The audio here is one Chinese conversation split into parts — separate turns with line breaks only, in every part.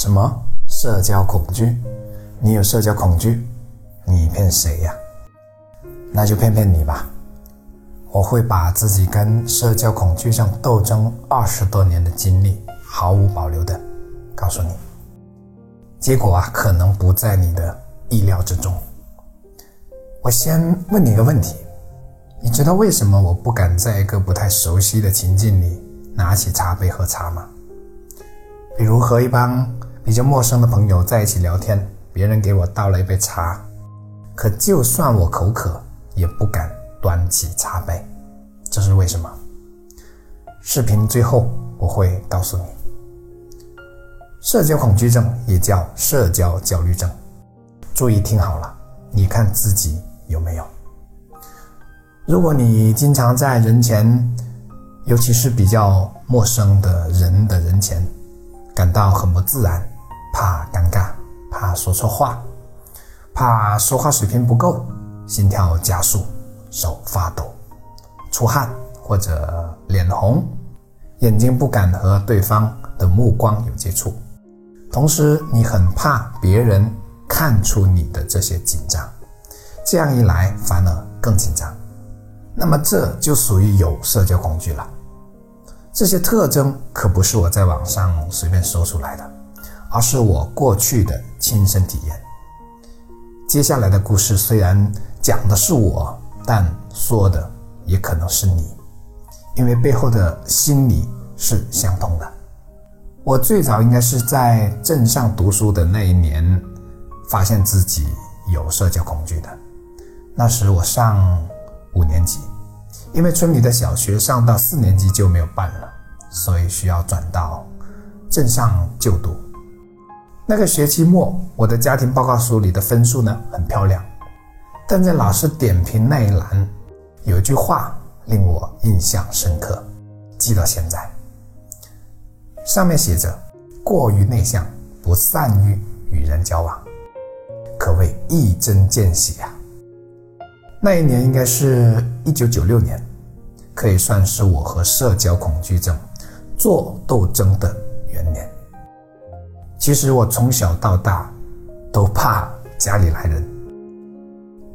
什么社交恐惧？你有社交恐惧？你骗谁呀？那就骗骗你吧。我会把自己跟社交恐惧症斗争二十多年的经历毫无保留的告诉你。结果啊，可能不在你的意料之中。我先问你一个问题：你知道为什么我不敢在一个不太熟悉的情境里拿起茶杯喝茶吗？比如和一帮比较陌生的朋友在一起聊天，别人给我倒了一杯茶，可就算我口渴，也不敢端起茶杯，这是为什么？视频最后我会告诉你。社交恐惧症也叫社交焦虑症，注意听好了，你看自己有没有？如果你经常在人前，尤其是比较陌生的人的人前，感到很不自然，怕尴尬，怕说错话，怕说话水平不够，心跳加速，手发抖，出汗或者脸红，眼睛不敢和对方的目光有接触。同时，你很怕别人看出你的这些紧张，这样一来反而更紧张。那么这就属于有社交恐惧了。这些特征可不是我在网上随便说出来的，而是我过去的亲身体验。接下来的故事虽然讲的是我，但说的也可能是你，因为背后的心理是相通的。我最早应该是在镇上读书的那一年，发现自己有社交恐惧的。那时我上五年级，因为村里的小学上到四年级就没有办了，所以需要转到镇上就读。那个学期末，我的家庭报告书里的分数呢很漂亮，但在老师点评那一栏，有一句话令我印象深刻，记到现在。上面写着：“过于内向，不善于与人交往，可谓一针见血啊。”那一年应该是一九九六年，可以算是我和社交恐惧症做斗争的元年。其实我从小到大都怕家里来人，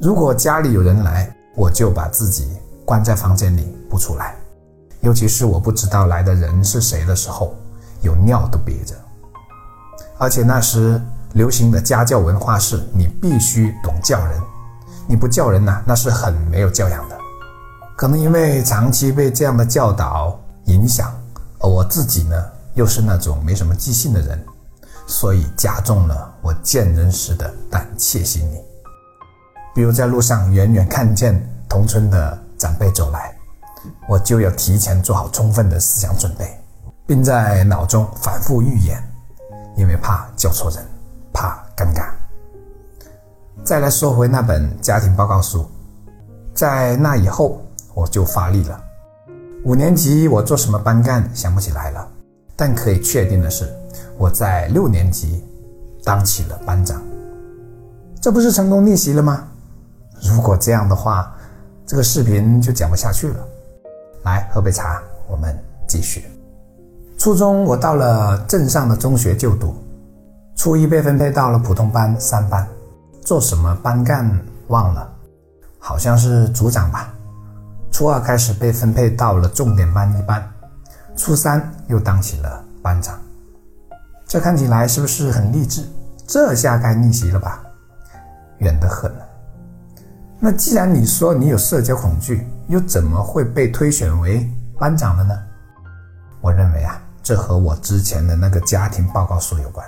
如果家里有人来，我就把自己关在房间里不出来，尤其是我不知道来的人是谁的时候。有尿都憋着，而且那时流行的家教文化是你必须懂叫人，你不叫人呢，那是很没有教养的。可能因为长期被这样的教导影响，而我自己呢又是那种没什么记性的人，所以加重了我见人时的胆怯心理。比如在路上远远看见同村的长辈走来，我就要提前做好充分的思想准备。并在脑中反复预演，因为怕叫错人，怕尴尬。再来说回那本家庭报告书，在那以后我就发力了。五年级我做什么班干想不起来了，但可以确定的是，我在六年级当起了班长。这不是成功逆袭了吗？如果这样的话，这个视频就讲不下去了。来喝杯茶，我们继续。初中我到了镇上的中学就读，初一被分配到了普通班三班，做什么班干忘了，好像是组长吧。初二开始被分配到了重点班一班，初三又当起了班长。这看起来是不是很励志？这下该逆袭了吧？远得很。那既然你说你有社交恐惧，又怎么会被推选为班长的呢？我认为啊。这和我之前的那个家庭报告书有关。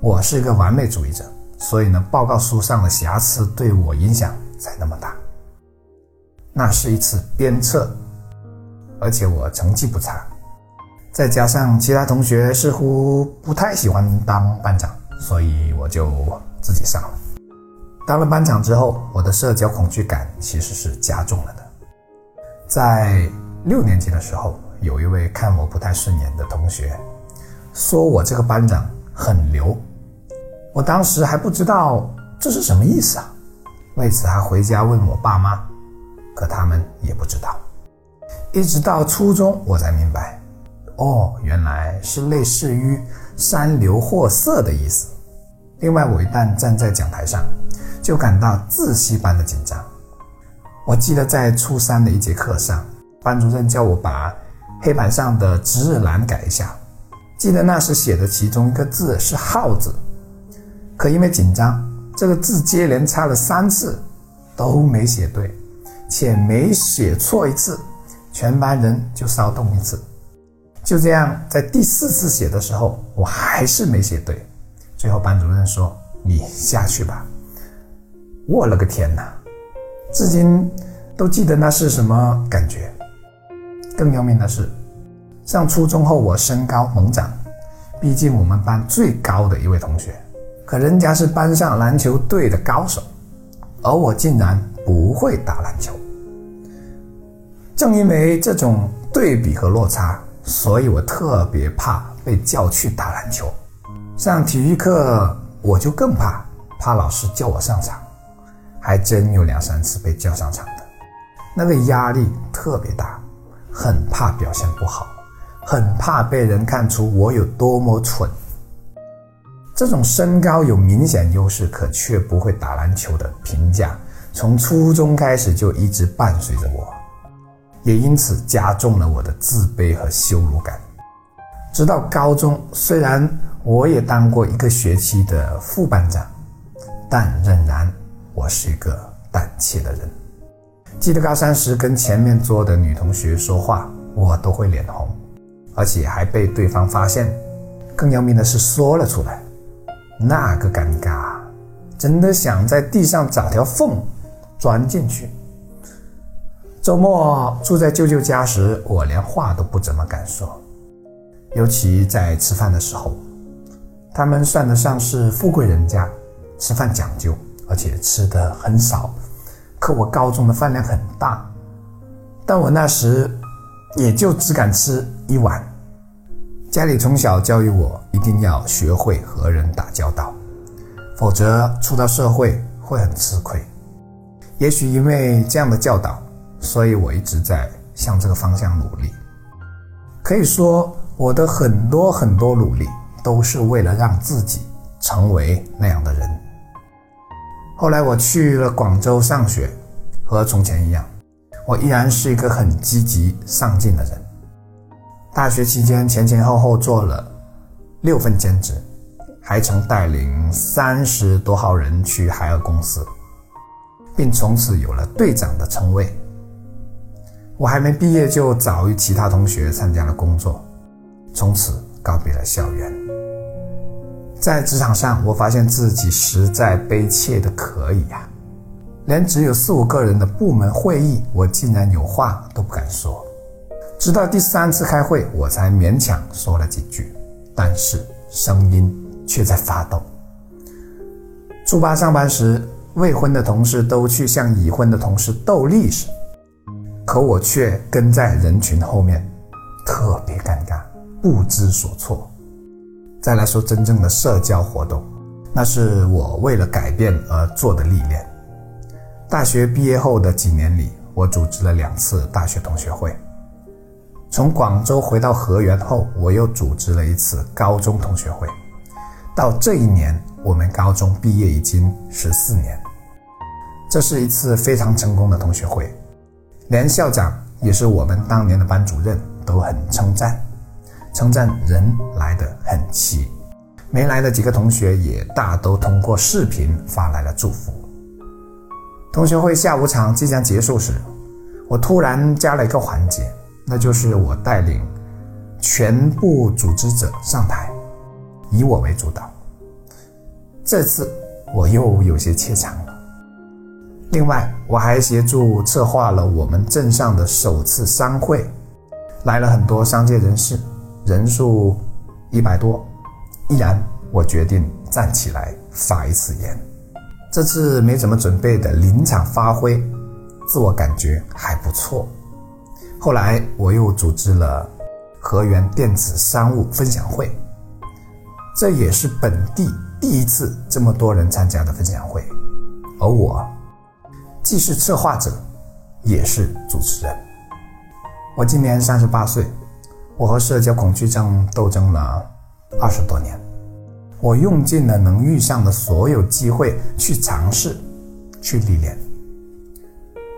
我是一个完美主义者，所以呢，报告书上的瑕疵对我影响才那么大。那是一次鞭策，而且我成绩不差，再加上其他同学似乎不太喜欢当班长，所以我就自己上了。当了班长之后，我的社交恐惧感其实是加重了的。在六年级的时候。有一位看我不太顺眼的同学，说我这个班长很牛，我当时还不知道这是什么意思啊，为此还回家问我爸妈，可他们也不知道。一直到初中我才明白，哦，原来是类似于三流货色的意思。另外，我一旦站在讲台上，就感到窒息般的紧张。我记得在初三的一节课上，班主任叫我把黑板上的值日栏改一下。记得那时写的其中一个字是“号”字，可因为紧张，这个字接连擦了三次都没写对，且每写错一次，全班人就骚动一次。就这样，在第四次写的时候，我还是没写对。最后班主任说：“你下去吧。”我了个天哪！至今都记得那是什么感觉。更要命的是，上初中后我身高猛长，毕竟我们班最高的一位同学，可人家是班上篮球队的高手，而我竟然不会打篮球。正因为这种对比和落差，所以我特别怕被叫去打篮球。上体育课我就更怕，怕老师叫我上场。还真有两三次被叫上场的，那个压力特别大，很怕表现不好，很怕被人看出我有多么蠢。这种身高有明显优势，可却不会打篮球的评价，从初中开始就一直伴随着我，也因此加重了我的自卑和羞辱感。直到高中，虽然我也当过一个学期的副班长，但仍然。我是一个胆怯的人，记得高三时跟前面桌的女同学说话，我都会脸红，而且还被对方发现。更要命的是说了出来，那个尴尬，真的想在地上找条缝钻进去。周末住在舅舅家时，我连话都不怎么敢说，尤其在吃饭的时候，他们算得上是富贵人家，吃饭讲究。而且吃的很少，可我高中的饭量很大，但我那时也就只敢吃一碗。家里从小教育我一定要学会和人打交道，否则出到社会会很吃亏。也许因为这样的教导，所以我一直在向这个方向努力。可以说，我的很多很多努力都是为了让自己成为那样的人。后来我去了广州上学，和从前一样，我依然是一个很积极上进的人。大学期间前前后后做了六份兼职，还曾带领三十多号人去海尔公司，并从此有了队长的称谓。我还没毕业就早于其他同学参加了工作，从此告别了校园。在职场上，我发现自己实在悲切的可以呀，连只有四五个人的部门会议，我竟然有话都不敢说。直到第三次开会，我才勉强说了几句，但是声音却在发抖。初八上班时，未婚的同事都去向已婚的同事斗力时，可我却跟在人群后面，特别尴尬，不知所措。再来说真正的社交活动，那是我为了改变而做的历练。大学毕业后的几年里，我组织了两次大学同学会。从广州回到河源后，我又组织了一次高中同学会。到这一年，我们高中毕业已经十四年。这是一次非常成功的同学会，连校长也是我们当年的班主任都很称赞。称赞人来得很齐，没来的几个同学也大都通过视频发来了祝福。同学会下午场即将结束时，我突然加了一个环节，那就是我带领全部组织者上台，以我为主导。这次我又有些怯场了。另外，我还协助策划了我们镇上的首次商会，来了很多商界人士。人数一百多，依然我决定站起来发一次言。这次没怎么准备的临场发挥，自我感觉还不错。后来我又组织了河源电子商务分享会，这也是本地第一次这么多人参加的分享会，而我既是策划者，也是主持人。我今年三十八岁。我和社交恐惧症斗争了二十多年，我用尽了能遇上的所有机会去尝试，去历练。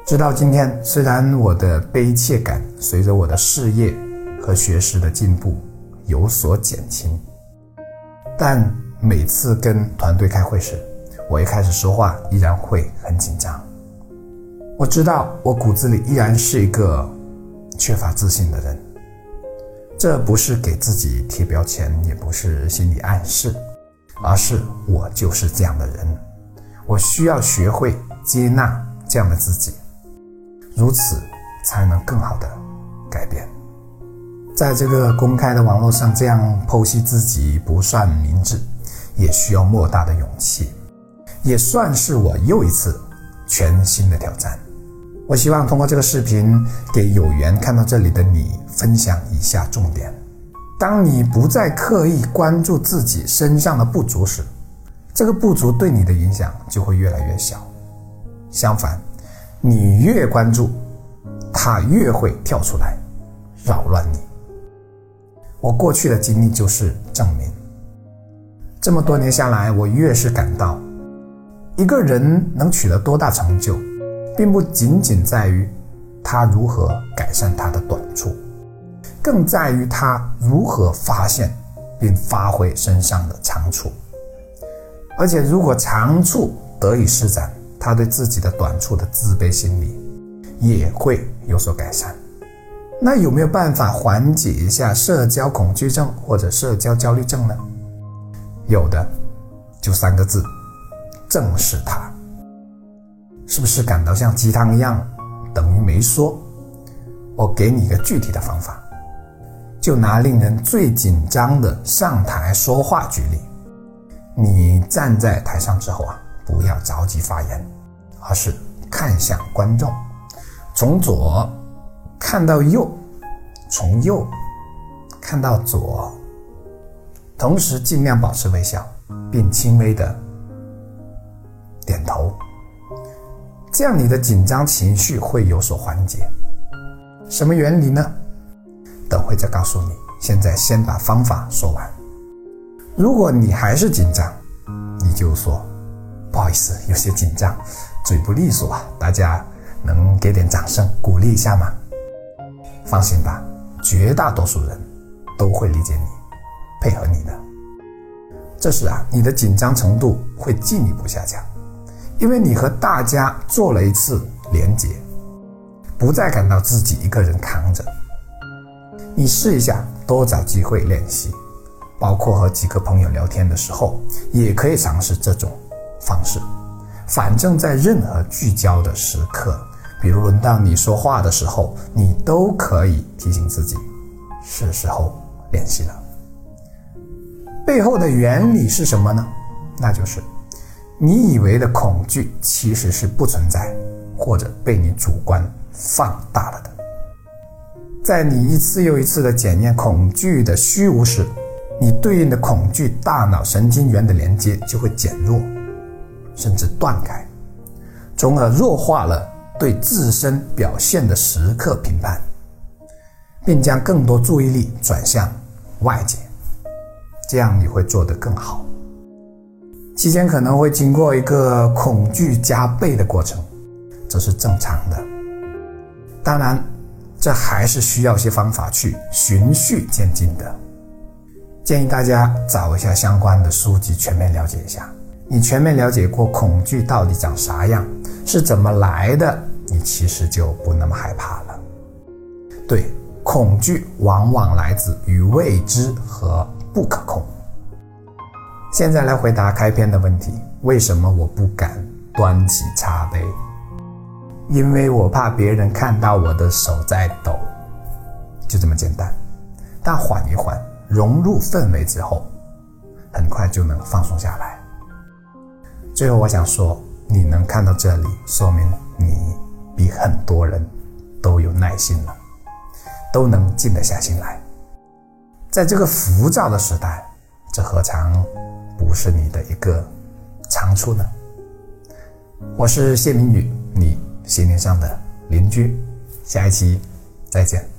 直到今天，虽然我的悲切感随着我的事业和学识的进步有所减轻，但每次跟团队开会时，我一开始说话依然会很紧张。我知道我骨子里依然是一个缺乏自信的人，这不是给自己贴标签，也不是心理暗示，而是我就是这样的人。我需要学会接纳这样的自己，如此才能更好的改变。在这个公开的网络上这样剖析自己，不算明智，也需要莫大的勇气，也算是我又一次全新的挑战。我希望通过这个视频，给有缘看到这里的你分享以下重点：当你不再刻意关注自己身上的不足时，这个不足对你的影响就会越来越小；相反，你越关注，它越会跳出来，扰乱你。我过去的经历就是证明。这么多年下来，我越是感到，一个人能取得多大成就。并不仅仅在于他如何改善他的短处，更在于他如何发现并发挥身上的长处。而且，如果长处得以施展，他对自己的短处的自卑心理也会有所改善。那有没有办法缓解一下社交恐惧症或者社交焦虑症呢？有的，就三个字：正视它。是不是感到像鸡汤一样，等于没说？我给你一个具体的方法，就拿令人最紧张的上台说话举例。你站在台上之后啊，不要着急发言，而是看向观众，从左看到右，从右看到左，同时尽量保持微笑，并轻微的点头。这样你的紧张情绪会有所缓解。什么原理呢？等会再告诉你。现在先把方法说完。如果你还是紧张，你就说不好意思，有些紧张，嘴不利索啊。大家能给点掌声鼓励一下吗？放心吧，绝大多数人都会理解你，配合你的。这时啊，你的紧张程度会进一步下降。因为你和大家做了一次连接，不再感到自己一个人扛着。你试一下，多找机会练习，包括和几个朋友聊天的时候，也可以尝试这种方式。反正，在任何聚焦的时刻，比如轮到你说话的时候，你都可以提醒自己，是时候练习了。背后的原理是什么呢？那就是。你以为的恐惧其实是不存在，或者被你主观放大了的。在你一次又一次的检验恐惧的虚无时，你对应的恐惧大脑神经元的连接就会减弱，甚至断开，从而弱化了对自身表现的时刻评判，并将更多注意力转向外界，这样你会做得更好。期间可能会经过一个恐惧加倍的过程，这是正常的。当然，这还是需要一些方法去循序渐进的。建议大家找一下相关的书籍，全面了解一下。你全面了解过恐惧到底长啥样，是怎么来的，你其实就不那么害怕了。对，恐惧往往来自于未知和不可控。现在来回答开篇的问题：为什么我不敢端起茶杯？因为我怕别人看到我的手在抖，就这么简单。但缓一缓，融入氛围之后，很快就能放松下来。最后，我想说，你能看到这里，说明你比很多人都有耐心了，都能静得下心来。在这个浮躁的时代，这何尝？不是你的一个长处呢。我是谢明宇，你心灵上的邻居。下一期再见。